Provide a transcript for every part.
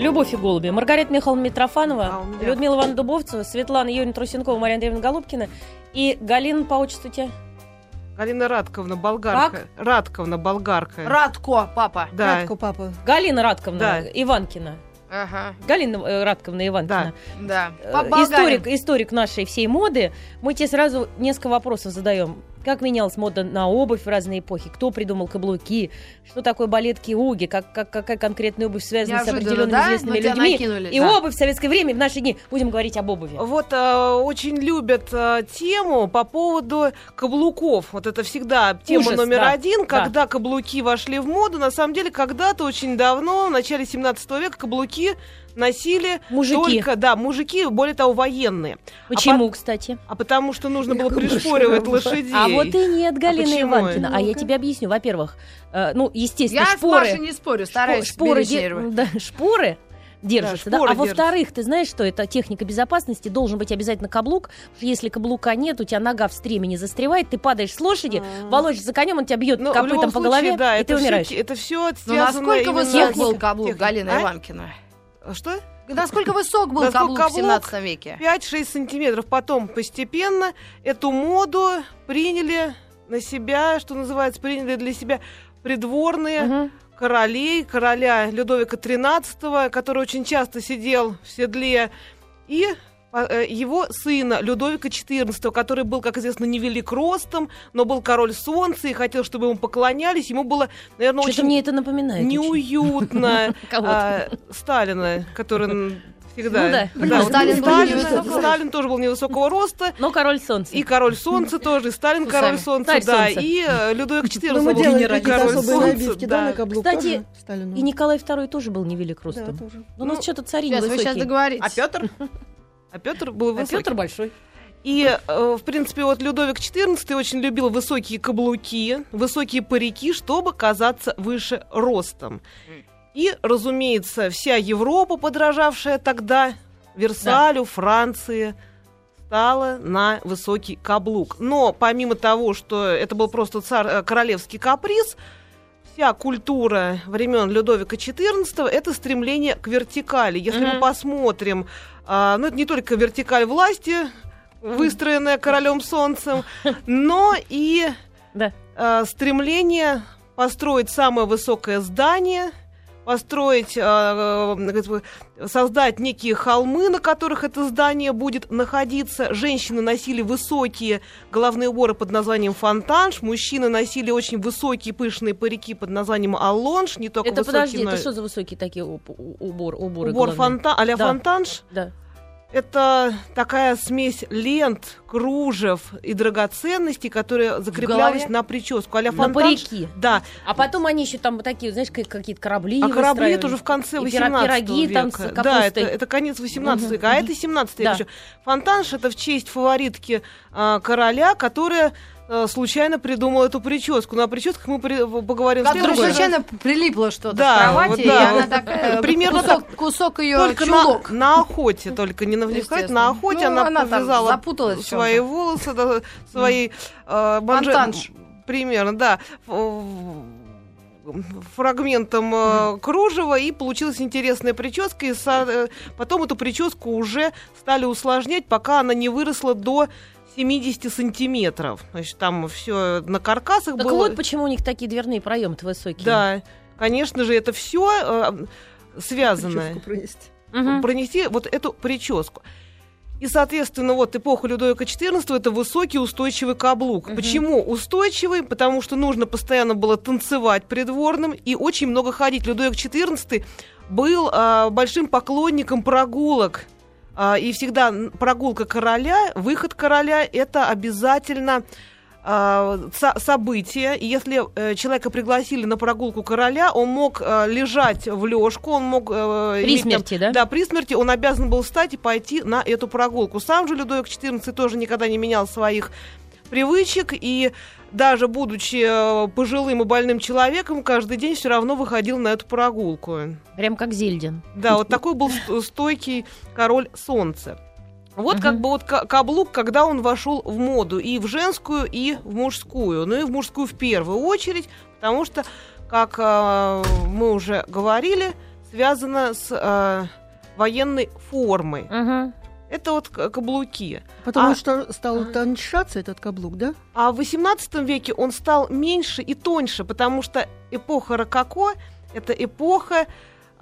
Любовь и голуби. Маргарита Михайловна Митрофанова, А, меня- Людмила Ивановна Дубовцева, Светлана Юрьевна Трусенкова, Мария Андреевна Голубкина и Галина по отчеству тебя. Галина Радковна, болгарка. Радковна, болгарка. Радко, папа. Да. Радко, папа. Галина Радковна Да. Иванкина. Ага, Галина э, Радковна Иванкина. да. Э, По-болгарин. Историк, историк нашей всей моды. Мы тебе сразу несколько вопросов задаем. Как менялась мода на обувь в разные эпохи? Кто придумал каблуки? Что такое балетки уги? Как, как, какая конкретная обувь связана с Неожиданно, определенными да? известными Мы тебя людьми? накинули, И да. обувь в советское время, в наши дни. Будем говорить об обуви. Вот э, очень любят э, тему по поводу каблуков. Вот это всегда тема Ужас, номер да, один, да. когда каблуки вошли в моду. На самом деле, когда-то очень давно, в начале 17 века, каблуки носили Мужики. только, да, мужики, более того, военные. Почему, кстати? А потому что нужно было пришпоривать лошадей. А вот и нет, Галина почему? Иванкина. А я тебе объясню. Во-первых, э, ну, естественно, Я с шпоры... Машей не спорю, стараюсь шпоры, де- да, шпоры держатся, да, шпоры а держатся. во-вторых, ты знаешь, что это техника безопасности, должен быть обязательно каблук, если каблука нет, у тебя нога в стремени застревает, ты падаешь с лошади, волочишь за конем, он тебя бьет Ну, копытом по случае, голове, да, и это ты умираешь. это все Ну, насколько высок был каблук. Галины А? Иванкина? Что? Насколько высок был Насколько каблук в каблук? 17 веке? 5-6 сантиметров. Потом постепенно эту моду приняли на себя, что называется, приняли для себя придворные Мгм. королей, короля Людовика XIII, который очень часто сидел в седле, и его сына Людовика XIV, который был, как известно, невелик ростом, но был король солнца и хотел, чтобы ему поклонялись. Ему было, наверное, Что-то очень мне это напоминает. неуютно а, Сталина, который всегда... Ну да. Сталин был Сталин, невысокого Сталин тоже был невысокого роста. Но король солнца. И король солнца тоже, и Сталин король солнца, Царь да, солнца. и э, Людовик XIV Ну, мы был генерал- король солнца, набивки, да, на каблуках Кстати, Сталину. И Николай II тоже был невелик ростом. Да, тоже. Ну, у нас Ну, что-то цари Сейчас, вы сейчас договоритесь. А Петр? А Петр был А высокий. Петр большой. И, э, в принципе, вот Людовик XIV очень любил высокие каблуки, высокие парики, чтобы казаться выше ростом. И, разумеется, вся Европа, подражавшая тогда Версалю, Франции, стала на высокий каблук. Но помимо того, что это был просто цар, э, королевский каприз, вся культура времен Людовика XIV это стремление к вертикали. Если мы Мгм. посмотрим, а, ну это не только вертикаль власти, выстроенная королем солнцем, но и Да. а, стремление построить самое высокое здание, построить, а, э, создать некие холмы, на которых это здание будет находиться. Женщины носили высокие головные уборы под названием фонтанш, мужчины носили очень высокие пышные парики под названием аллонж, не только Это высокие, подожди, но это что за высокие такие убор, уборы убор головные? фонтан, а-ля Да. фонтанш. Да. Это такая смесь лент, кружев и драгоценностей, которые закреплялись на прическу. А-ля На фонтанш. парики. Да, А потом они еще там такие, знаешь, как- какие-то корабли а корабли это уже в конце И 18 пироги века. там с да, капустой. это, это конец 18 Мгм, века, а это 17 век Да. еще. Фонтанш это в честь фаворитки а, короля, которая а, случайно придумала эту прическу. Ну, о прическах мы при- поговорим в Как вдруг следующий раз. случайно прилипло что-то Да, к кровати, вот и да, она вот такая, примерно кусок, кусок ее Только чулок. на, на охоте, только не на вникать, на охоте Ну, она, она повязала запуталась в свои волосы, да, свои э, манже- Фонтанш. примерно, да, фрагментом э, кружева, и получилась интересная прическа, и со- э, потом эту прическу уже стали усложнять, пока она не выросла до 70 сантиметров. Значит, там все на каркасах Так было. вот почему у них такие дверные проемы высокие. Да, конечно же, это все связано Прическу пронести. Мгм. пронести вот эту прическу. И, соответственно, вот эпоха Людовика XIV это высокий устойчивый каблук. Мгм. Почему устойчивый? Потому что нужно постоянно было танцевать придворным и очень много ходить. Людовик XIV был а, большим поклонником прогулок. А, и всегда прогулка короля, выход короля это обязательно а, со- событие. И если э, человека пригласили на прогулку короля, он мог э, лежать в лёжку, он мог... э, При иметь там- смерти, да? да, при смерти он обязан был встать и пойти на эту прогулку. Сам же Людовик XIV тоже никогда не менял своих привычек и даже будучи э, пожилым и больным человеком, каждый день все равно выходил на эту прогулку. Прям как Зельдин. Да, вот такой был ст- стойкий король солнца. Вот Мгм. как бы вот ка- каблук, когда он вошел в моду и в женскую, и в мужскую. Ну и в мужскую в первую очередь, потому что, как э, мы уже говорили, связано с э, военной формой. Мгм. Это вот каблуки. Потому А- что стал утончаться этот каблук, да? А в XVIII веке он стал меньше и тоньше, потому что эпоха рококо – это эпоха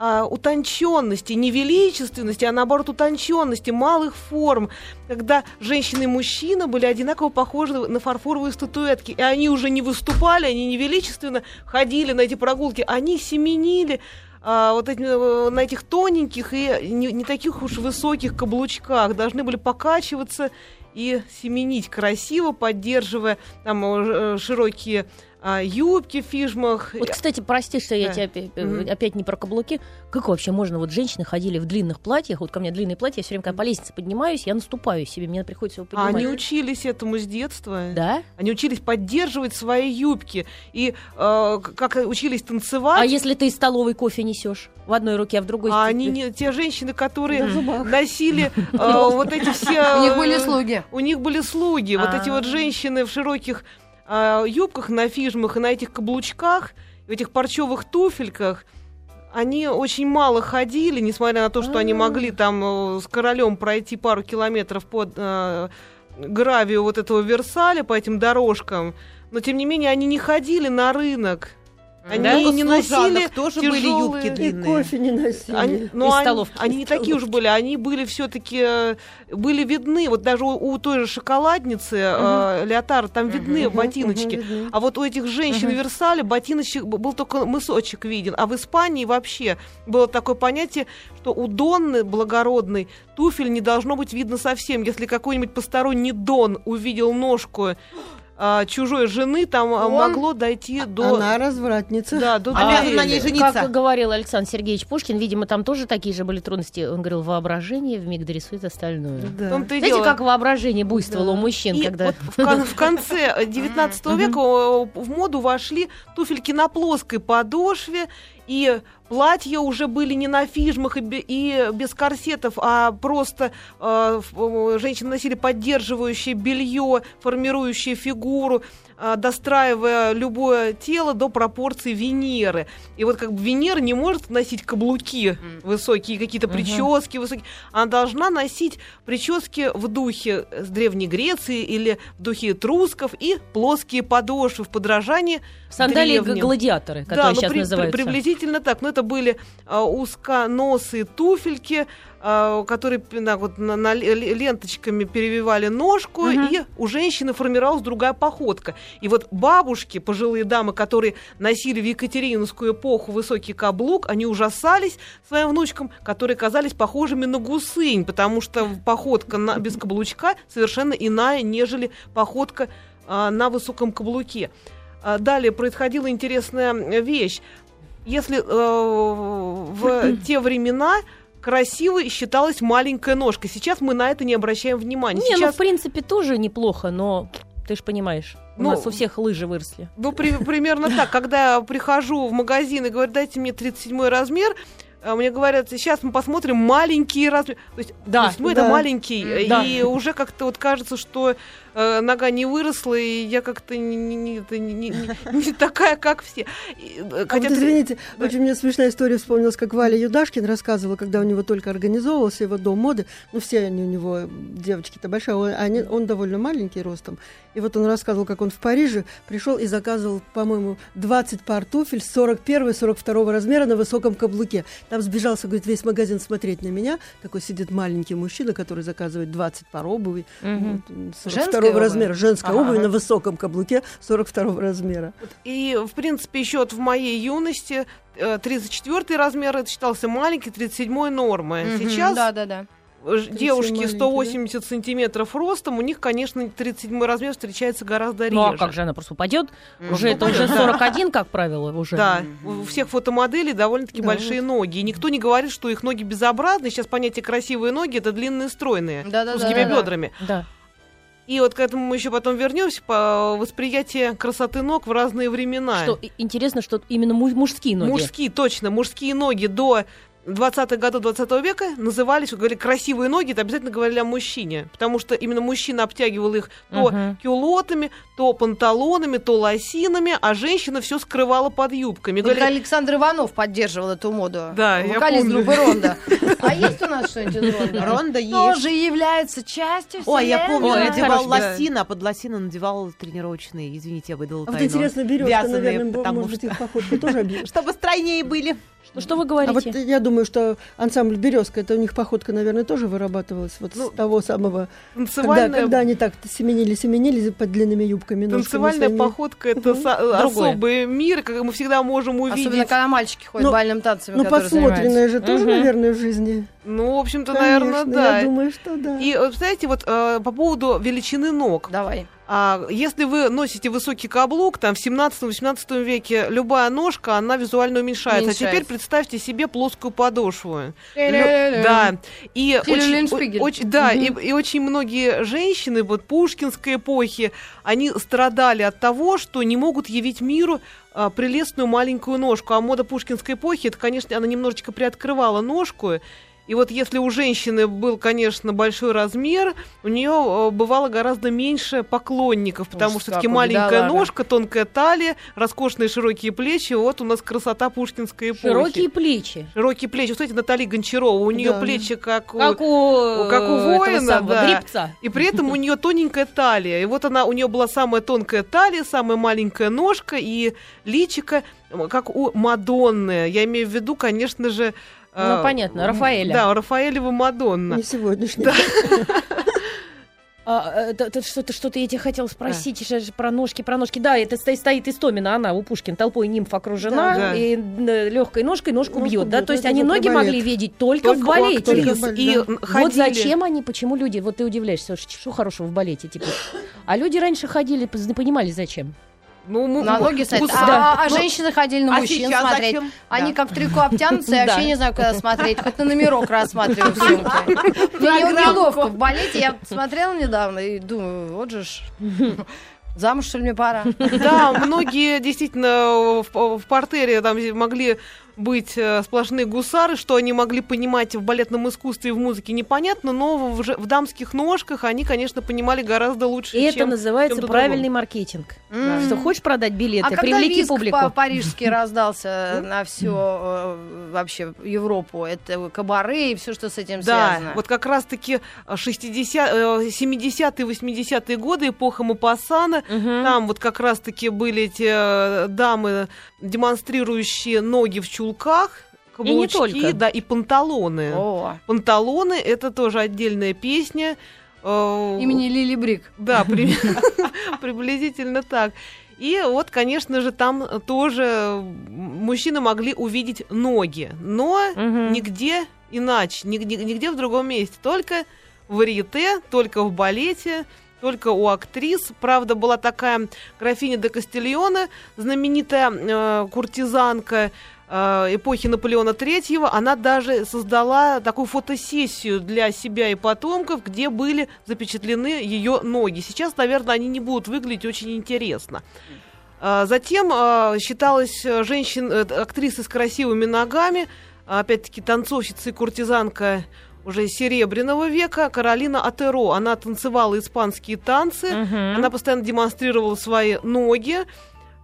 а, утонченности, не величественности, а наоборот утонченности, малых форм, когда женщина и мужчина были одинаково похожи на фарфоровые статуэтки, и они уже не выступали, они не величественно ходили на эти прогулки, они семенили а, вот эти, э, на этих тоненьких и не, не таких уж высоких каблучках, должны были покачиваться и семенить красиво, поддерживая там э, широкие а, юбки в фижмах. Вот, кстати, прости, что я Да. тебя опять, э, Мгм. опять не про каблуки. Как вообще можно? Вот женщины ходили в длинных платьях. Вот ко мне длинные платья, я все время, когда по лестнице поднимаюсь, я наступаю себе, мне приходится его А поднимать. они учились этому с детства. Да? Они учились поддерживать свои юбки. И э, как учились танцевать. А если ты из столовой кофе несешь в одной руке, а в другой а они не те женщины, которые носили э, вот эти все. У них были э, слуги. У них были слуги. Вот эти вот А. женщины в широких а, юбках, на фижмах и на этих каблучках, в этих парчевых туфельках. Они очень мало ходили, несмотря на то, что они А. могли там э, с королем пройти пару километров под э, гравию вот этого Версаля по этим дорожкам. Но тем не менее они не ходили на рынок. Они Да? не носили тоже были юбки И длинные. кофе не носили. они, но Из они, столовки. они не такие уж были, они были все-таки были видны. Вот даже у, у той же шоколадницы э, Леотара там видны Мгм, ботиночки. мгм, видны. А вот у этих женщин в Версале ботиночек был только мысочек виден. А в Испании вообще было такое понятие, что у Донны благородной туфель не должно быть видно совсем. Если какой-нибудь посторонний Дон увидел ножку а, чужой жены, там а, Он- могло дойти до... Она развратница. Да, до Обязан на ней жениться. Как говорил Александр Сергеевич Пушкин, видимо, там тоже такие же были трудности. Он говорил, воображение вмиг дорисует остальное. Да. В и Знаете, дело. как воображение буйствовало Да. у мужчин, И когда... вот в, кон- в конце 19 века в моду вошли туфельки на плоской подошве, и платья уже были не на фижмах и, бе- и без корсетов, а просто э, э, женщины носили поддерживающее белье, формирующее фигуру, достраивая любое тело до пропорций Венеры. И вот как бы Венера не может носить каблуки высокие, какие-то прически высокие. Она должна носить прически в духе Древней Греции или в духе этрусков и плоские подошвы в подражании Сандалии древним. гладиаторы, Да, которые ну, сейчас при- при- называются. приблизительно так. Но это были а, узконосые туфельки, которые пи- на, вот, на- на ле- ле- ленточками перевивали ножку, Мгм. и у женщины формировалась другая походка. И вот бабушки, пожилые дамы, которые носили в Екатерининскую эпоху высокий каблук, они ужасались своим внучкам, которые казались похожими на гусынь, потому что походка на- без каблучка совершенно иная, нежели походка а, на высоком каблуке. А, Далее происходила интересная вещь. Если э, в те времена красивой считалась маленькая ножка, сейчас мы на это не обращаем внимания. Не, ну, Сейчас, в принципе, тоже неплохо, но ты же понимаешь, у Ну, нас у всех лыжи выросли. ну, при- примерно так, когда я прихожу в магазин и говорю, дайте мне 37 размер, а мне говорят, сейчас мы посмотрим маленький размер. То есть, Да, 37 это да. маленький, М, да. и уже как-то вот кажется, что э, нога не выросла, и я как-то не, не- не- это не- не- такая, как все. И, э, А вот хотя ты- извините, да. очень мне смешная история вспомнилась, как Валя Юдашкин рассказывала, когда у него только организовывался его дом моды. Ну, все они у него, девочки-то большие, он, они- он довольно маленький ростом. И вот он рассказывал, как он в Париже пришел и заказывал, по-моему, 20 пар туфель 41-42 размера на высоком каблуке. Там сбежался, говорит, весь магазин смотреть на меня. Такой сидит маленький мужчина, который заказывает 20 пар обуви. Вот, Женской 42 обуви? размера, женская Ага. обувь на высоком каблуке 42 размера. И, в принципе, еще вот в моей юности э, 34 размер это считался маленький, 37 нормой. Мгм, Сейчас Да, да, да. э, девушки маленький, 180 сантиметров ростом, у них, конечно, 37 размер встречается гораздо реже. Ну а как же она просто упадет? Мгм. Уже это уже да. 41, как правило, уже. Да, у всех фотомоделей довольно-таки Да, большие ноги. И никто не говорит, что их ноги безобразны. Сейчас понятие красивые ноги это длинные, стройные, Да, да, с да, узкими да, да. бедрами. Да. И вот к этому мы еще потом вернемся по восприятию красоты ног в разные времена. Что интересно, что именно му- мужские ноги. Мужские, точно, мужские ноги до 20-х годов 20 века назывались, вот говорили, красивые ноги, это обязательно говорили о мужчине, потому что именно мужчина обтягивал их то Мгм. кюлотами, то панталонами, то лосинами, а женщина все скрывала под юбками. Только Говорили, Александр Иванов поддерживал эту моду. Да, я Вокалист помню. группы Ронда. А есть у нас что-нибудь из Ронда? Ронда есть. Тоже является частью Ой, я помню, он это надевал лосины, а под лосины надевал тренировочные, извините, я выдала А вот тайну. интересно, березка, Вязаные, наверное, может быть, их походка тоже. Чтобы стройнее были. Что, вы А говорите? вот я думаю, что ансамбль «Березка», это у них походка, наверное, тоже вырабатывалась вот Ну, с того самого, когда, танцевальная, когда они так семенили-семенили под длинными юбками. ножками танцевальная своими. походка это со- особый мир, как мы всегда можем увидеть. Особенно, когда мальчики ходят Ну, бальным танцами, Ну, подсмотренное же тоже, Мгм. наверное, в жизни. Ну, в общем-то, наверное, Конечно, да. Я думаю, что да. И, знаете, вот э, по поводу величины ног. Давай. А, если вы носите высокий каблук, там в 17-18 веке любая ножка, она визуально уменьшается. А Уменьшается. теперь представьте себе плоскую подошву. Лю- Да. И очень, очень- да, и, и очень многие женщины вот пушкинской эпохи, они страдали от того, что не могут явить миру а, прелестную маленькую ножку. А мода пушкинской эпохи, это, конечно, она немножечко приоткрывала ножку. И вот если у женщины был, конечно, большой размер, у нее бывало гораздо меньше поклонников, потому Ужас что какой, маленькая бедолага. ножка, тонкая талия, роскошные широкие плечи. Вот у нас красота пушкинской эпохи. Широкие плечи. Широкие плечи. Кстати, Натали Гончарова, у нее Да. плечи как у... Как у, как у э, воина, самого да. гребца. И при этом у нее тоненькая талия. И вот она, у нее была самая тонкая талия, самая маленькая ножка и личика, как у Мадонны. Я имею в виду, конечно же... э, Ну, понятно, Рафаэля. Да, Рафаэлева Мадонна. Не сегодняшний. А, это, это что-то, что-то я тебя хотела спросить же про ножки, про ножки. Да, это стоит, стоит Истомина, она у Пушкина толпой нимф окружена, Да, да. и легкой ножкой ножку Ножку бьет, да? бьет, То есть они ноги балет. могли видеть только, Только в балете. Только в балете, И да. Вот ходили- зачем они, почему люди, вот ты удивляешься, что, хорошего в балете, типа. А люди раньше ходили, не понимали, зачем. Ну, м- На м- ноги ставить. гус- А, да. а Ну, женщины ходили на а мужчин смотреть. зачем? Они Да. как в трико обтянутся, я вообще не знаю, куда смотреть. Хоть на номерок рассматриваю в сумке. Мне не- неловко в балете. Я смотрела недавно и думаю, вот же ж. Замуж, что ли, мне пора? Да, многие действительно в, в портере там могли быть э, сплошные гусары, что они могли понимать в балетном искусстве и в музыке, непонятно, но в, в дамских ножках они, конечно, понимали гораздо лучше, И это чем называется чем-то правильный маркетинг. М. Что хочешь продать билеты, А когда привлеки виск публику. по- парижский раздался на всю вообще Европу, это кабаре и все, что с этим Да, связано. вот как раз-таки 60, э, 70-е, 80-е годы, эпоха Мапассана, Мгм. там вот как раз-таки были эти э, дамы, демонстрирующие ноги в чулках, И не каблучки, только. да, и панталоны. О, Панталоны это тоже отдельная песня. Э, имени Лили Брик. Да, при- приблизительно так. И вот, конечно же, там тоже мужчины могли увидеть ноги, но нигде иначе, нигде, нигде в другом месте, только в варьете, только в балете, только у актрис. Правда, была такая графиня де Кастильона, знаменитая э, куртизанка э, эпохи Наполеона III. Она даже создала такую фотосессию для себя и потомков, где были запечатлены ее ноги. Сейчас, наверное, они не будут выглядеть очень интересно. А, Затем а, считалась э, женщин, э, актрисы с красивыми ногами, опять-таки танцовщица и куртизанка уже серебряного века, Каролина Атеро. Она танцевала испанские танцы, Мгм. она постоянно демонстрировала свои ноги.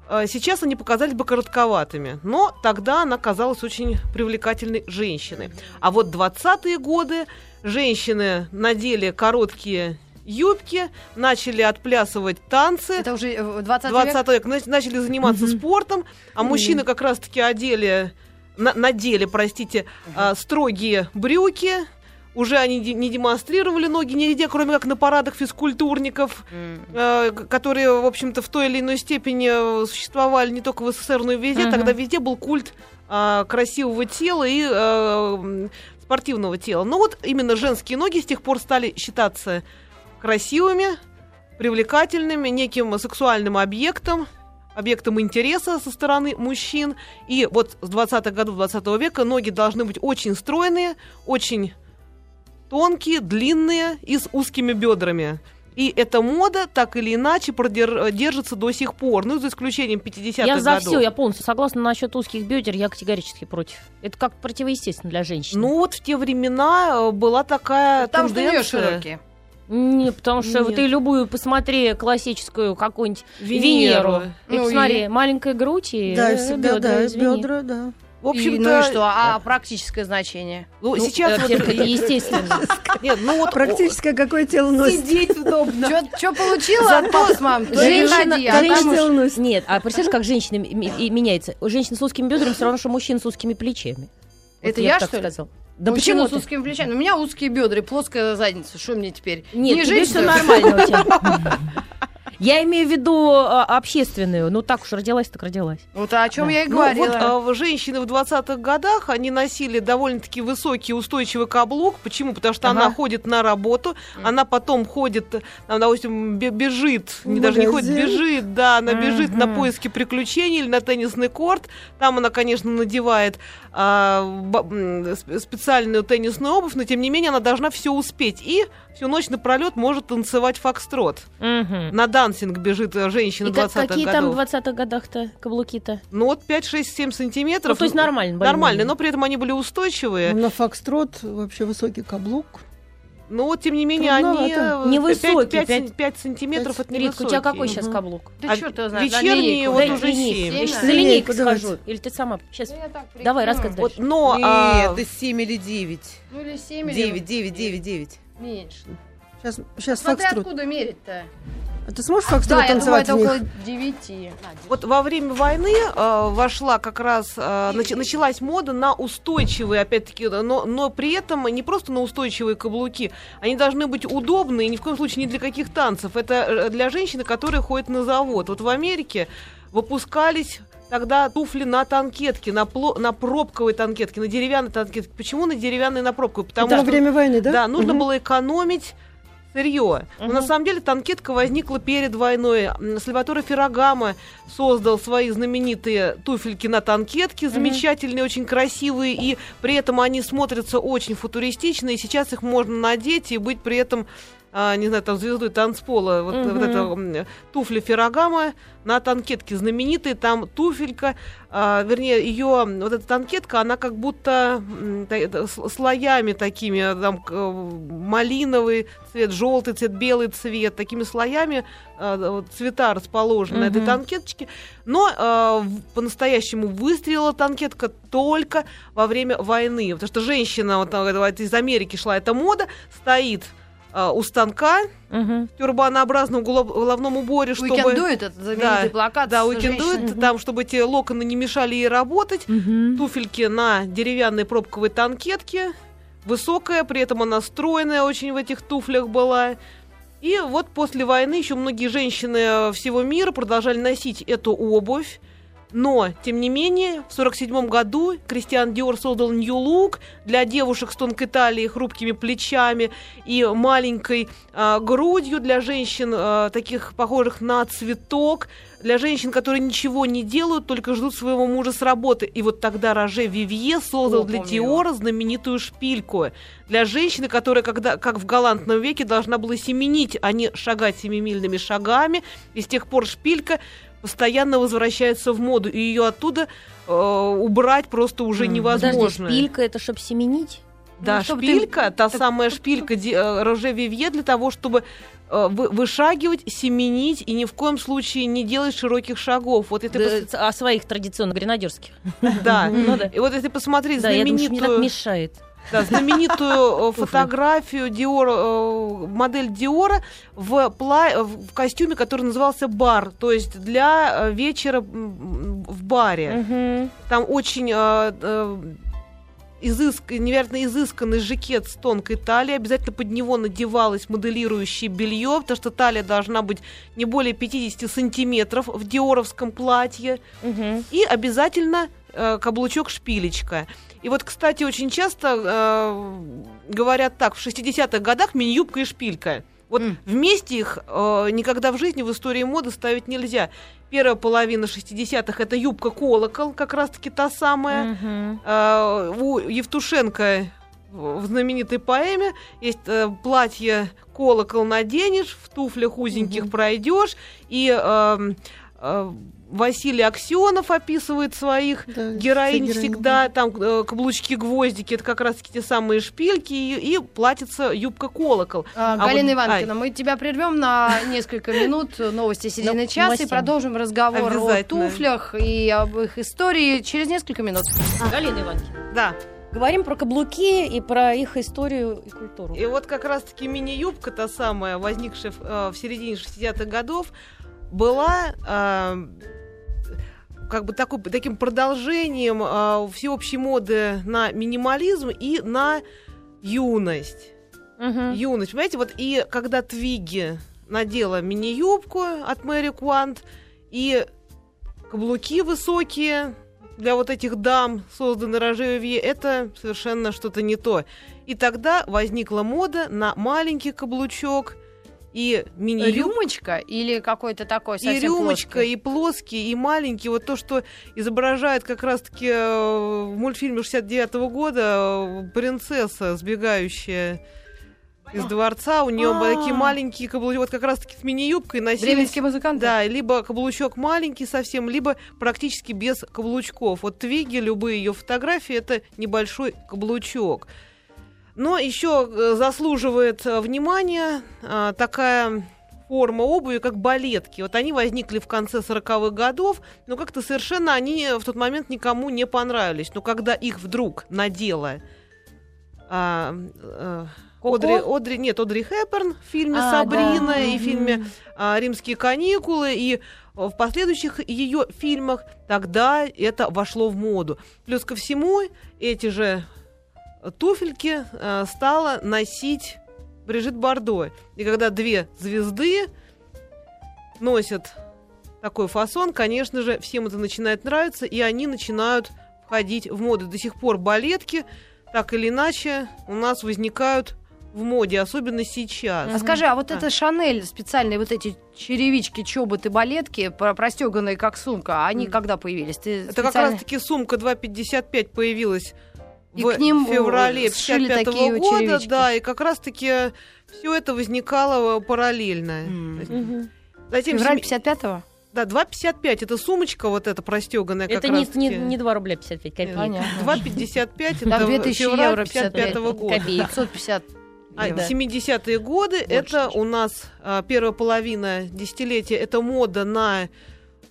А, Сейчас они показались бы коротковатыми, но тогда она казалась очень привлекательной женщиной. А вот 20-е годы женщины надели короткие юбки, начали отплясывать танцы. Это уже э, 20 век? 20 век нач- начали заниматься Мгм. спортом, а мужчины как раз-таки одели, на- надели, простите, а, строгие брюки. Уже они не демонстрировали ноги нигде, кроме как на парадах физкультурников, М. э, которые, в общем-то, в той или иной степени э, существовали не только в СССР, но и везде. Мгм. Тогда везде был культ а, красивого тела и э, спортивного тела. Но вот именно женские ноги с тех пор стали считаться красивыми, привлекательными, неким сексуальным объектом, объектом интереса со стороны мужчин. И вот с 20-х годов 20 века ноги должны быть очень стройные, очень тонкие, длинные и с узкими бедрами. И эта мода так или иначе продер- держится до сих пор, ну, за исключением 50-х Я за годов. все, я полностью согласна насчет узких бедер, я категорически против. Это как противоестественно для женщин. Ну, вот в те времена э, была такая Потому что у нее тенденция. широкие. Не, потому что Нет. вот ты любую посмотри классическую какую-нибудь Венеру. Венеру. И Ну посмотри, и? маленькая грудь и Да, э, всегда, бедра, да, извини. бедра, да. В общем-то, И, ну и что? А практическое значение? ну, Ну, сейчас вот- во-первых, это естественно. Нет, ну вот Практически какое тело носит. Сидеть удобно. Что получила от папы с мамой? То и Женщина- женщина- тело носит. Нет, а представляешь, как женщина меняется? У женщин с узкими бедрами все равно, что мужчин с узкими плечами. Вот Это я, что ли? Да Мужчина почему с узкими плечами. У меня узкие бедра и плоская задница. Что мне теперь? Нет, Не жить, все нормально у тебя. Я имею в виду а, общественную. Ну так уж родилась, так родилась. Вот о чем Да. я и Ну, вот говорила. а, в- женщины в 20-х годах, они носили довольно-таки высокий устойчивый каблук. Почему? Потому что она Ага. ходит на работу, она потом ходит, там, допустим, бе- бежит, не даже не ходит, бежит, да, она бежит на Мгм. поиски приключений или на теннисный корт. Там она, конечно, надевает а, специальную теннисную обувь, но тем не менее она должна все успеть. И всю ночь напролет может танцевать фокстрот. Мгм. На дансинг бежит э, женщина И как- 20-х какие там в годов. 20-х годах-то каблуки-то? Ну вот 5, 6, 7 сантиметров. Ну, то есть нормально Нормально, но при этом они были устойчивые. На фокстрот вообще высокий каблук. Но вот, тем не менее, они... Трудновато. Невысокий, 5, пять- 5, сантиметров пять- это Ритка, у тебя какой сейчас каблук? Да а черт его знает, на вечерние вот уже линейку. семь. Я Семь, сейчас за линейку схожу. Или ты сама? Сейчас. Ну, так Давай, рассказывай Вот, дальше. но... а, Нет, это 7 или 9. Ну или 7 или 9, 9, 9, 9. Меньше. Сейчас, сейчас Смотри, фокстрот. откуда мерить-то. А ты сможешь фокстрот Да, я думаю, танцевать это около 9. Вот во время войны э, вошла как раз, э, нач- началась мода на устойчивые, опять-таки, но, но при этом не просто на устойчивые каблуки. Они должны быть удобные, ни в коем случае не для каких танцев. Это э, для женщины, которая ходит на завод. Вот в Америке выпускались тогда туфли на танкетке, на, пло- на пробковой танкетке, на деревянной танкетке. Почему на деревянной, на пробковой? Потому Это во что время войны, да? да, нужно Мгм. было экономить сырье. Но Мгм. на самом деле танкетка возникла перед войной. Сальваторе Феррагамо создал свои знаменитые туфельки на танкетке, замечательные, очень красивые, и при этом они смотрятся очень футуристично, и сейчас их можно надеть и быть при этом а, не знаю, там звездой танцпола, вот, Мгм. вот это туфли Феррагамо на танкетке знаменитые, там туфелька, а, вернее, ее, вот эта танкетка, она как будто та- слоями такими, там к- малиновый цвет, желтый цвет, белый цвет, такими слоями а, цвета расположены на этой танкеточке. Но а, по-настоящему выстрелила танкетка только во время войны, потому что женщина вот, вот из Америки шла эта мода, стоит а, у станка Мгм. в тюрбанообразном голов- головном уборе, чтобы... Уикендует этот знаменитый плакат. Да, уикендует, женщиной. там, чтобы эти локоны не мешали ей работать. Мгм. Туфельки на деревянной пробковой танкетке. Высокая, при этом она стройная очень в этих туфлях была. И вот после войны еще многие женщины э, всего мира продолжали носить эту обувь. Но, тем не менее, в 1947 году Кристиан Диор создал New Look для девушек с тонкой талией, хрупкими плечами и маленькой а, грудью, для женщин, а, таких похожих на цветок, для женщин, которые ничего не делают, только ждут своего мужа с работы. И вот тогда Роже Вивье создал О, для помню. Диора знаменитую шпильку. Для женщины, которая, когда, как в галантном веке, должна была семенить, а не шагать семимильными шагами. И с тех пор шпилька постоянно возвращается в моду. И ее оттуда э, убрать просто уже М, невозможно. Подожди, шпилька это чтобы семенить? Да, Ну, чтобы ты- шпилька, та самая шпилька э, Роже Вивье для того, чтобы э, вы- вышагивать, семенить и ни в коем случае не делать широких шагов. Вот если Да, пос- О своих традиционных гренадерских. да. Ну да. И вот если посмотреть Да, я думаю, так знаменитую, мешает. Да, знаменитую э, фотографию Диора, э, модель Диора в, пла- в костюме, который назывался бар, то есть для э, вечера в баре. Мгм. Там очень изыск, невероятно изысканный жакет с тонкой талией. Обязательно под него надевалось моделирующее белье, потому что талия должна быть не более 50 сантиметров в диоровском платье. Мгм. И обязательно э, каблучок-шпилечка. И вот, кстати, очень часто э, говорят так, в 60-х годах мини-юбка и шпилька. Вот М. вместе их э, никогда в жизни в истории моды ставить нельзя. Первая половина 60-х это юбка-колокол, как раз-таки та самая. Мгм. Э, у Евтушенко в знаменитой поэме есть э, платье колокол наденешь, в туфлях узеньких пройдешь, и эм, э, Василий Аксенов описывает своих Да, героинь всегда, там э, каблучки-гвоздики, это как раз-таки те самые шпильки, и, и платится юбка-колокол. А, А Галина вот- Ивановна, мы тебя прервем на несколько минут новости середины Ну, часа и продолжим разговор о туфлях и об их истории через несколько минут. Галина Ивановна, Да. говорим про каблуки и про их историю и культуру. И вот как раз-таки мини-юбка, та самая, возникшая в, э, в середине 60-х годов, была э, как бы такой, таким продолжением э, всеобщей моды на минимализм и на юность. Мгм. Юность, понимаете, вот и когда Твиги надела мини-юбку от Мэри Куант, и каблуки высокие для вот этих дам, созданные Роже Вивье, это совершенно что-то не то. И тогда возникла мода на маленький каблучок и мини-юбку. Рюмочка или какой-то такой И совсем рюмочка, плоский? и плоский, и маленький. Вот то, что изображает как раз-таки э, в мультфильме 69 года э, принцесса, сбегающая из дворца. У нее А. такие маленькие каблуки, вот как раз-таки с мини-юбкой носились. Бременские музыканты? Да, либо каблучок маленький совсем, либо практически без каблучков. Вот Твиги, любые ее фотографии, это небольшой каблучок. Но еще э, заслуживает э, внимания э, такая форма обуви, как балетки. Вот они возникли в конце 40-х годов, но как-то совершенно они в тот момент никому не понравились. Но когда их вдруг надела а, Коко? Одри, Одри, нет, Одри Хепберн в фильме А, «Сабрина» да. и в фильме а, «Римские каникулы», и в последующих ее фильмах тогда это вошло в моду. Плюс ко всему, эти же туфельки э, стала носить Брижит Бардо. И когда две звезды носят такой фасон, конечно же, всем это начинает нравиться, и они начинают входить в моду. До сих пор балетки, так или иначе, у нас возникают в моде, особенно сейчас. А скажи, а вот А. это Шанель, специальные вот эти черевички, чоботы, балетки, про- простеганные как сумка, они М. когда появились? Ты Это как специально- раз-таки сумка 2,55 появилась И в к ним, феврале э, сшили 55 такие года, черевички. да, и как раз-таки все это возникало параллельно. М. Мгм. Затем Февраль семи- 55-го? Да, 2,55 это сумочка вот эта простеганая как Это не, раз не, не 2 рубля 55 копеек. Понятно. 2,55 Там это 2000 февраль евро 55 55 года. копеек. 550 А евро. 70-е годы это чуть. у нас а, первая половина десятилетия это мода на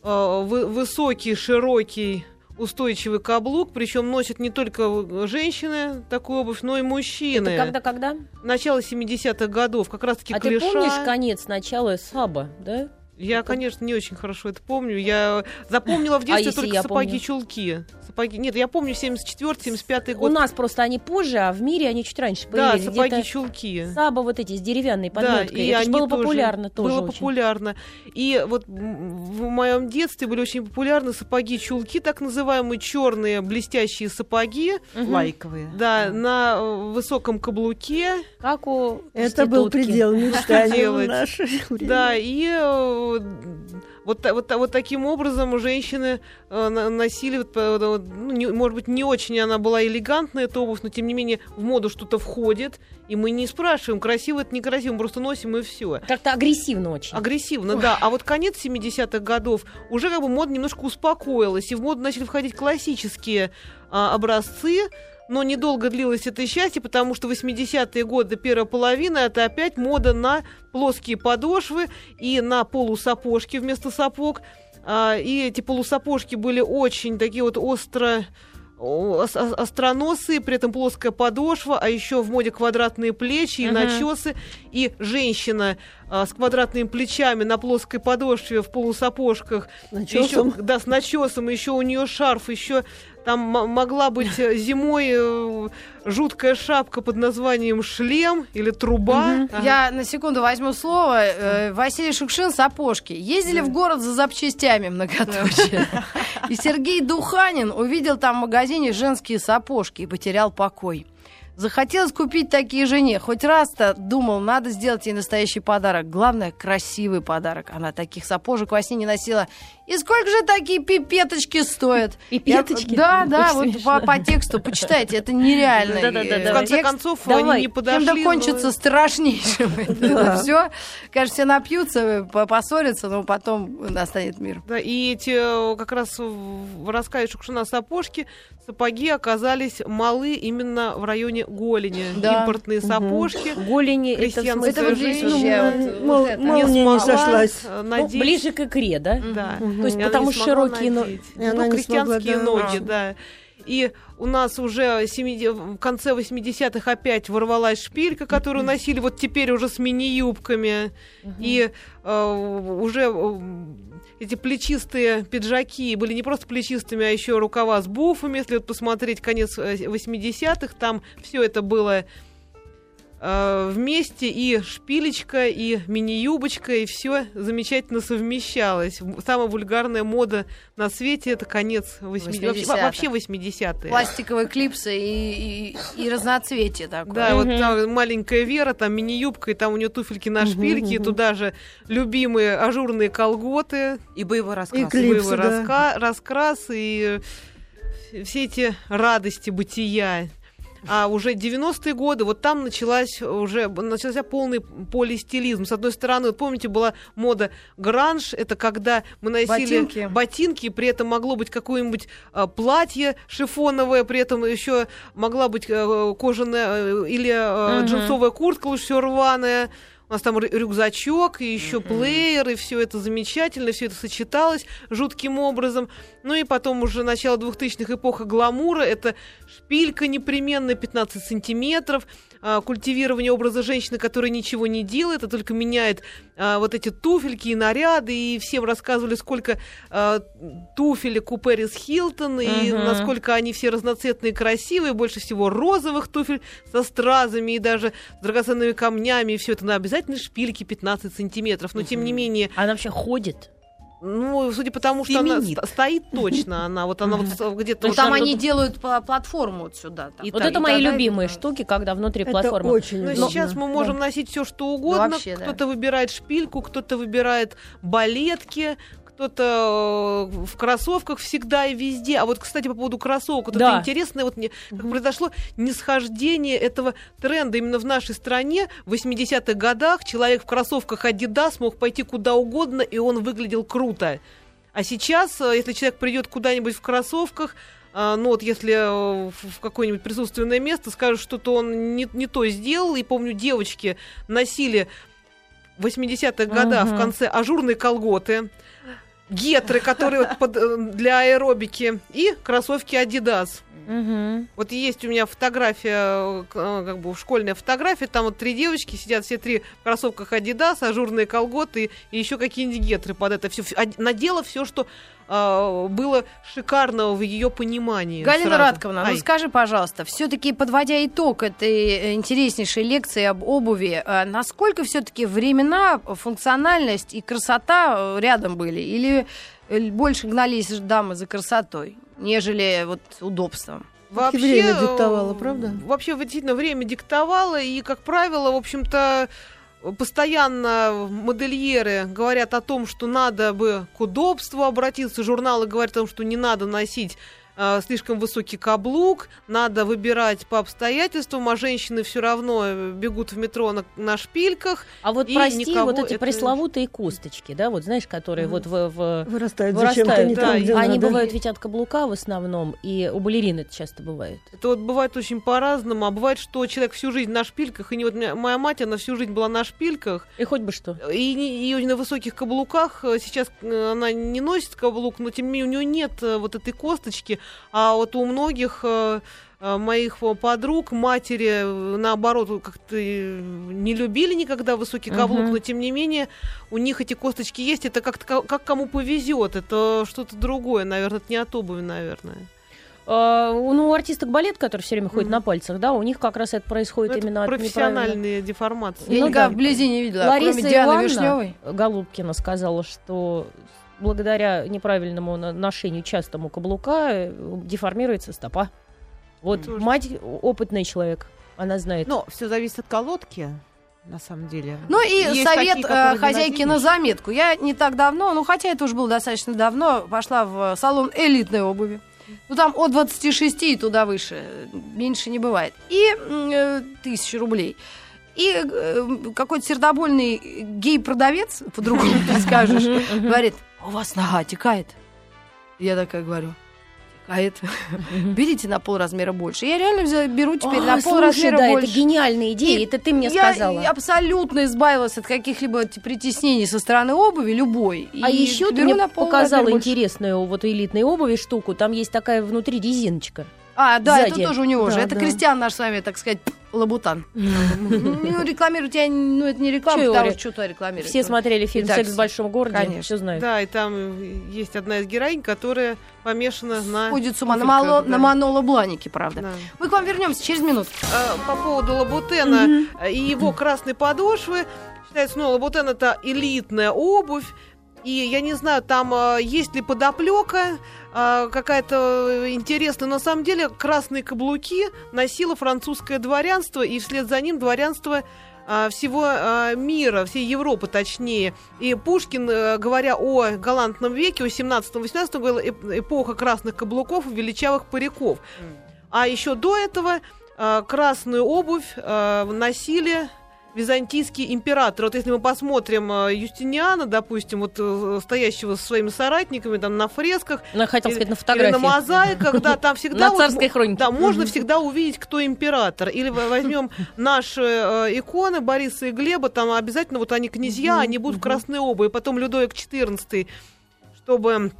а, вы- высокий, широкий, устойчивый каблук, причем носят не только э, женщины такую обувь, но и мужчины. Это когда-когда? Начало 70-х годов, как раз-таки А клиша. ты помнишь конец, начало Саба, да? Я, конечно, не очень хорошо это помню. Я запомнила в А детстве если только сапоги-чулки. Сапоги. Нет, я помню 74-75 У год. нас просто они позже, а в мире они чуть раньше Да, появились. Где-то сапоги-чулки. Саба вот эти с деревянной Да, подметкой. и Это было тоже- популярно тоже Было очень. популярно. И вот в моем детстве были очень популярны сапоги-чулки, так называемые черные блестящие сапоги. Мгм. Лайковые. Да, на э, высоком каблуке. Как у Это был предел мечтаний делать? в наше время. Да, и э, вот, вот, вот таким образом женщины э, носили, э, ну, не- может быть, не очень она была элегантная, эта обувь, но тем не менее в моду что-то входит, и мы не спрашиваем, красиво это некрасиво, мы просто носим и все. Как-то агрессивно очень. Агрессивно, да. А вот конец 70-х годов уже как бы мода немножко успокоилась, и в моду начали входить классические а, образцы, но недолго длилось это счастье, потому что 80-е годы, первая половина, это опять мода на плоские подошвы и на полусапожки вместо сапог. А, и эти полусапожки были очень такие вот остро остроносые, при этом плоская подошва, а еще в моде квадратные плечи и Мгм. начесы. И женщина а, с квадратными плечами на плоской подошве в полусапожках, Начесом. еще, да, с начесом, еще у нее шарф, еще там могла быть э, зимой э, жуткая шапка под названием шлем или труба. Мгм. Ага. Я на секунду возьму слово. Э, Василий Шукшин сапожки. Ездили в город за запчастями многоточие. И Сергей Духанин увидел там в магазине женские сапожки и потерял покой. Захотелось купить такие жене. Хоть раз-то думал, надо сделать ей настоящий подарок. Главное, красивый подарок. Она таких сапожек во сне не носила. И сколько же такие пипеточки стоят? Пипеточки? Я- Да, да, Очень вот по, по тексту почитайте, это нереально. Да-да-да, И, В давай. конце текст концов, давай. они не чем подошли. кончится но- страшнейшим. Это все. Конечно, все напьются, по- поссорятся, но потом настанет мир. Да, и эти как раз в рассказе Шукшина сапожки, сапоги оказались малы именно в районе голени. Да. Импортные сапожки. Голени, это в вот здесь вообще Ну, молния не сошлась. Ну, ближе к икре, да? Да. То есть И потому смогла широкие но- надеть. И она ну, крестьянские смогла, да. ноги, да. И у нас уже 70 в конце 80-х опять ворвалась шпилька, которую носили вот теперь уже с мини-юбками. И э, уже э, эти плечистые пиджаки были не просто плечистыми, а еще рукава с буфами. Если вот посмотреть конец э, 80-х, там все это было э, вместе и шпилечка, и мини-юбочка, и все замечательно совмещалось. Самая вульгарная мода на свете это конец 80-х. 80-х. Вообще 80-е. Пластиковые клипсы и, и, и разноцветие такое. Да, вот там маленькая Вера, там мини-юбка, и там у нее туфельки на шпильке, и туда же любимые ажурные колготы, И боевой рассказ. И клипсы, боевой да. раска- раскрас, и все эти радости бытия. А уже 90-е годы, вот там началась уже начался полный полистилизм. С одной стороны, вот помните, была мода гранж, это когда мы носили Ботинки. ботинки, при этом могло быть какое-нибудь а, платье шифоновое, при этом еще могла быть э, кожаная э, или э, Мгм. джинсовая куртка лучше всего рваная. У нас там рю- рюкзачок и еще Мгм. плеер, и все это замечательно, все это сочеталось жутким образом. Ну и потом уже начало 2000-х эпоха гламура, это шпилька непременная, 15 сантиметров, а, культивирование образа женщины, которая ничего не делает, а только меняет а, вот эти туфельки и наряды, и всем рассказывали, сколько а, туфелек у Пэрис Хилтон, и Мгм. насколько они все разноцветные и красивые, больше всего розовых туфель со стразами и даже с драгоценными камнями, и все это на обязательно шпильки 15 сантиметров. Но тем не менее, Она вообще ходит. Ну, судя по тому, что она Феминит. ст- стоит точно, она вот она вот где-то... Ну, там она- они делают платформу вот сюда. там. И Вот это и мои любимые это- штуки, когда внутри Это платформы. очень Но удобно. сейчас мы можем носить все, что угодно. вообще, да. кто-то выбирает шпильку, кто-то выбирает балетки, кто-то э, в кроссовках всегда и везде. А вот, кстати, по поводу кроссовок, вот Да. это интересное, вот не- как произошло нисхождение этого тренда именно в нашей стране. В 80-х годах человек в кроссовках Adidas мог пойти куда угодно, и он выглядел круто. А сейчас, э, если человек придет куда-нибудь в кроссовках, а, ну вот если э, в какое-нибудь присутственное место скажут, что-то он не, не то сделал, и помню, девочки носили в 80-х годах Мгм. в конце ажурные колготы, гетры, которые вот под, э, для аэробики, и кроссовки Adidas. Мгм. Вот есть у меня фотография, э, э, как бы школьная фотография, там вот три девочки сидят, все три в кроссовках Adidas, ажурные колготы и еще какие-нибудь гетры под это. Все, надела все, что э, было шикарного в ее понимании. Галина сразу. Радковна, Ай. ну скажи, пожалуйста, все-таки подводя итог этой э, интереснейшей лекции об обуви, э, насколько все-таки времена, функциональность и красота э, рядом были? Или больше гнались дамы за красотой, нежели вот удобством? Вообще, время диктовало, правда? Вообще, действительно, время диктовало, и, как правило, в общем-то, постоянно модельеры говорят о том, что надо бы к удобству обратиться, журналы говорят о том, что не надо носить э, слишком высокий каблук, надо выбирать по обстоятельствам, а женщины все равно э, бегут в метро на, на шпильках. А вот И прости, никого вот эти это- пресловутые косточки, да, вот знаешь, которые вот в, в- вырастают, зачем-то не да, там, где они надо. бывают ведь от каблука в основном, и у балерин это часто бывает. Это вот бывает очень по-разному, а бывает, что человек всю жизнь на шпильках, и не вот моя мать, она всю жизнь была на шпильках, И хоть бы что. И, не- и на высоких каблуках э, сейчас она не носит каблук, но тем не менее у нее нет вот этой косточки. А вот у многих э, э, моих подруг, матери, э, наоборот, как-то не любили никогда высокий каблук, Мгм. но тем не менее у них эти косточки есть. Это как-то ка- как кому повезет. Это что-то другое, наверное, это не от обуви, наверное. У- ну, у артисток балет, которые все время ходят Мгм. на пальцах, да, у них как раз это происходит Ну, это именно от профессиональные деформации. Я Ну никогда да. вблизи не видела, Лариса кроме Дианы Ивановна Вишневой. Голубкина сказала, что благодаря неправильному ношению частому каблука э, деформируется стопа. Вот Тоже. мать опытный человек. Она знает. Но все зависит от колодки, на самом деле. Ну и Есть совет такие, э, хозяйки на заметку. Я не так давно, ну хотя это уже было достаточно давно, пошла в салон элитной обуви. Ну там от 26 и туда выше, меньше не бывает. И э, тысячи рублей. И э, какой-то сердобольный гей-продавец, по-другому не скажешь, говорит, у вас нога текает. Я такая говорю, текает. Берите на полразмера больше. Я реально взя- беру теперь А, на слушай, полразмера да, больше. это гениальная идея, И это ты мне я сказала. абсолютно избавилась от каких-либо притеснений со стороны обуви любой. А И еще ты мне пол показала размера больше. интересную вот элитной обуви штуку. Там есть такая внутри резиночка. А, да, сзади. это тоже у него Да, же. Это да. Кристиан наш с вами, так сказать, лабутан. Ну, рекламируют я, ну, это не реклама, потому что что-то рекламируют. Все смотрели фильм «Секс в большом городе», конечно. все знают. Да, и там есть одна из героинь, которая помешана на... Ходит с ума на, мало, да. на Манола Бланике, правда. Да. Мы к вам вернемся через минуту. А, по поводу Лабутена и его красной подошвы. Считается, ну, Лабутен это элитная обувь. И я не знаю, там а, есть ли подоплека а, какая-то интересная. Но на самом деле красные каблуки носило французское дворянство, и вслед за ним дворянство а, всего а, мира, всей Европы точнее. И Пушкин, э, говоря о галантном веке, о 17-18, говорил «Эп- эпоха красных каблуков и величавых париков. А еще до этого э, красную обувь э, носили византийские императоры. Вот если мы посмотрим э, Юстиниана, допустим, вот э, стоящего со своими соратниками там на фресках Ну, хотел сказать, на или фотографии. на мозаиках, да, там всегда На царской хронике. Да, можно всегда увидеть, кто император. Или во- возьмем наши э, иконы Бориса и Глеба, там обязательно вот они князья, они будут в красной обуви. Потом Людовик XIV, чтобы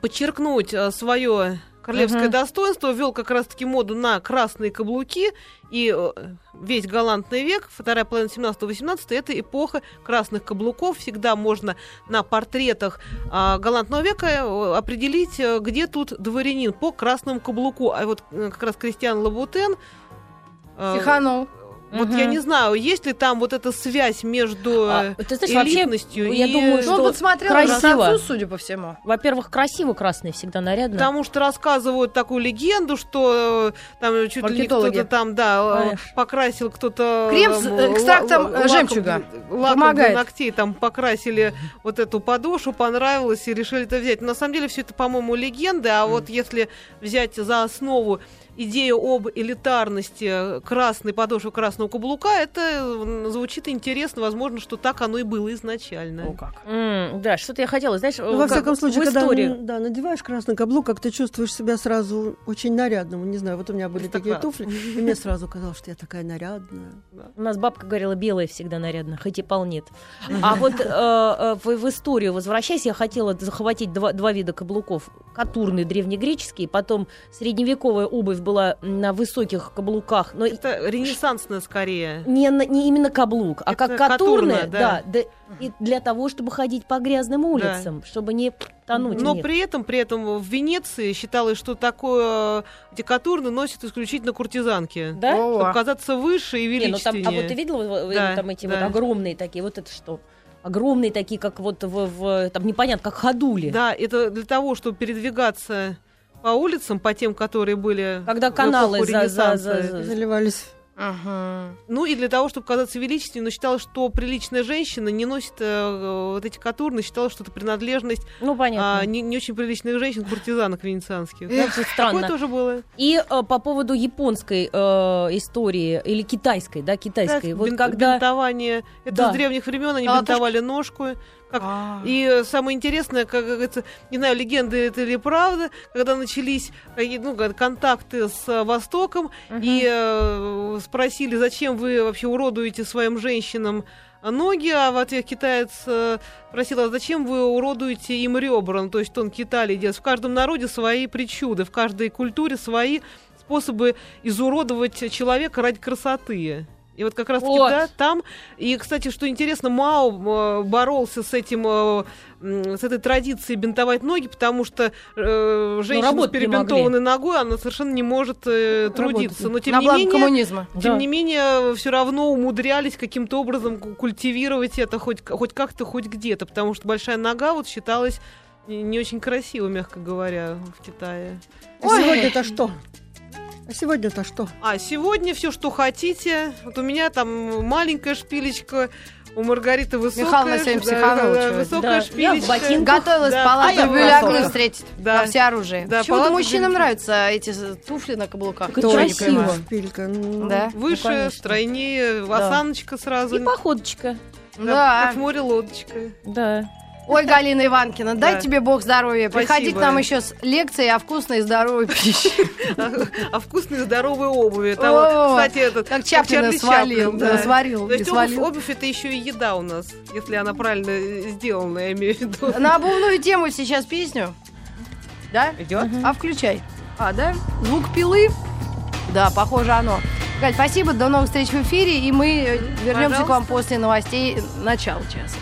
подчеркнуть свое королевское Мгм. достоинство, ввел как раз-таки моду на красные каблуки. И э, весь галантный век, вторая половина 17-18, это эпоха красных каблуков. Всегда можно на портретах а, галантного века э, определить, э, где тут дворянин по красному каблуку. А вот как раз Кристиан Лабутен... э, Тиханул. Вот я не знаю, есть ли там вот эта связь между А, э, ты знаешь, вообще, элитностью я и... думаю, Ну, он что подсмотрел красиво. француз, судя по всему. Во-первых, красиво красный всегда нарядно. Потому что рассказывают такую легенду, что э, там чуть ли кто-то там, да, э, Конечно. покрасил кто-то... Крем с, экстрактом, жемчуга. Лаком Помогает. для ногтей там покрасили вот эту подошву, понравилось и решили это взять. Но на самом деле все это, по-моему, легенды, а вот если взять за основу идею об элитарности красной подошвы красного каблука, это звучит интересно, возможно, что так оно и было изначально. как. М, да, что-то я хотела, знаешь, Ну, во как всяком случае, в когда да, надеваешь красный каблук, как ты чувствуешь себя сразу очень нарядным. Не знаю, вот у меня были такие туфли, и мне сразу казалось, что я такая нарядная. У нас бабка говорила, белая всегда нарядно, хоть и полнет. А вот э, э, в, в историю возвращаясь, я хотела захватить два, два вида каблуков. Катурный древнегреческий, потом средневековая обувь была на высоких каблуках, но Это ренессансное скорее. не, не именно каблук, а Это как катурная, катурная, да. да, да, и для того, чтобы ходить по грязным улицам, чтобы не тонуть Но в них. при этом, при этом в Венеции считалось, что такое эти катурны носят исключительно куртизанки. Да? Чтобы казаться выше и Не, ну там, величественнее. а вот ты видела Да, там эти да. вот огромные такие, вот это что? Огромные такие, как вот в, в- там непонятно, как ходули. Да, это для того, чтобы передвигаться по улицам, по тем, которые были Когда каналы за, за- за- Заливались. Ага. Ну и для того, чтобы казаться величественной, но считалось, что приличная женщина не носит э, вот эти катурны, считалось, что это принадлежность Ну, понятно. а, не, не очень приличных женщин, куртизанок венецианских. Ну, это странно. Такое тоже было. И э, по поводу японской э, истории, или китайской, да, китайской, Да, вот бин- когда... Бинтование. Это Да. с древних времен они Колотушка. бинтовали ножку. Как А. И э, самое интересное, как говорится, не знаю, легенда это или правда, когда начались какие- ну, контакты с э, Востоком и э, спросили, зачем вы вообще уродуете своим женщинам ноги, а в ответ китаец э, спросил, а зачем вы уродуете им ребра? Ну, то есть он Италии делает. В каждом народе свои причуды, в каждой культуре свои способы изуродовать человека ради красоты. И вот как раз таки, Вот. да, там. И, кстати, что интересно, Мао э, боролся с этим, э, с этой традицией бинтовать ноги, потому что э, женщина с Ну, не перебинтованной ногой, она совершенно не может э, трудиться. Но тем На не менее, коммунизма. тем Да. не менее, все равно умудрялись каким-то образом ку- культивировать это хоть, хоть как-то, хоть где-то, потому что большая нога вот считалась не очень красиво, мягко говоря, в Китае. А сегодня это что? А сегодня-то что? А сегодня все, что хотите. Вот у меня там маленькая шпилечка, у Маргариты высокая. Михайловна сегодня психанула, да, высокая Да, я в шпилечка. Готовилась Да. в палату А кроссовках. встретить Да. во всеоружии. Да, Почему-то мужчинам для- нравятся эти туфли на каблуках. Не красиво. Шпилька. ну, Да? Выше, Ну, конечно. стройнее, Да. осаночка сразу. И походочка. Да, Да. Как море лодочка. Да. Ой, Галина Иванкина, дай Да. тебе Бог здоровья. Приходи к Спасибо. нам еще с лекцией о вкусной и здоровой пище. А, а вкусные здоровые обуви. О, кстати, этот, Как Чаплина свалил, сварил То и есть свалил. обувь, это еще и еда у нас, если она правильно э, сделана, я имею в виду. На обувную тему сейчас песню. Да? Идет? А включай. А, да? Звук пилы? Да, похоже оно. Галь, спасибо, до новых встреч в эфире, и мы э, вернемся к вам Пожалуйста. после новостей начала часа.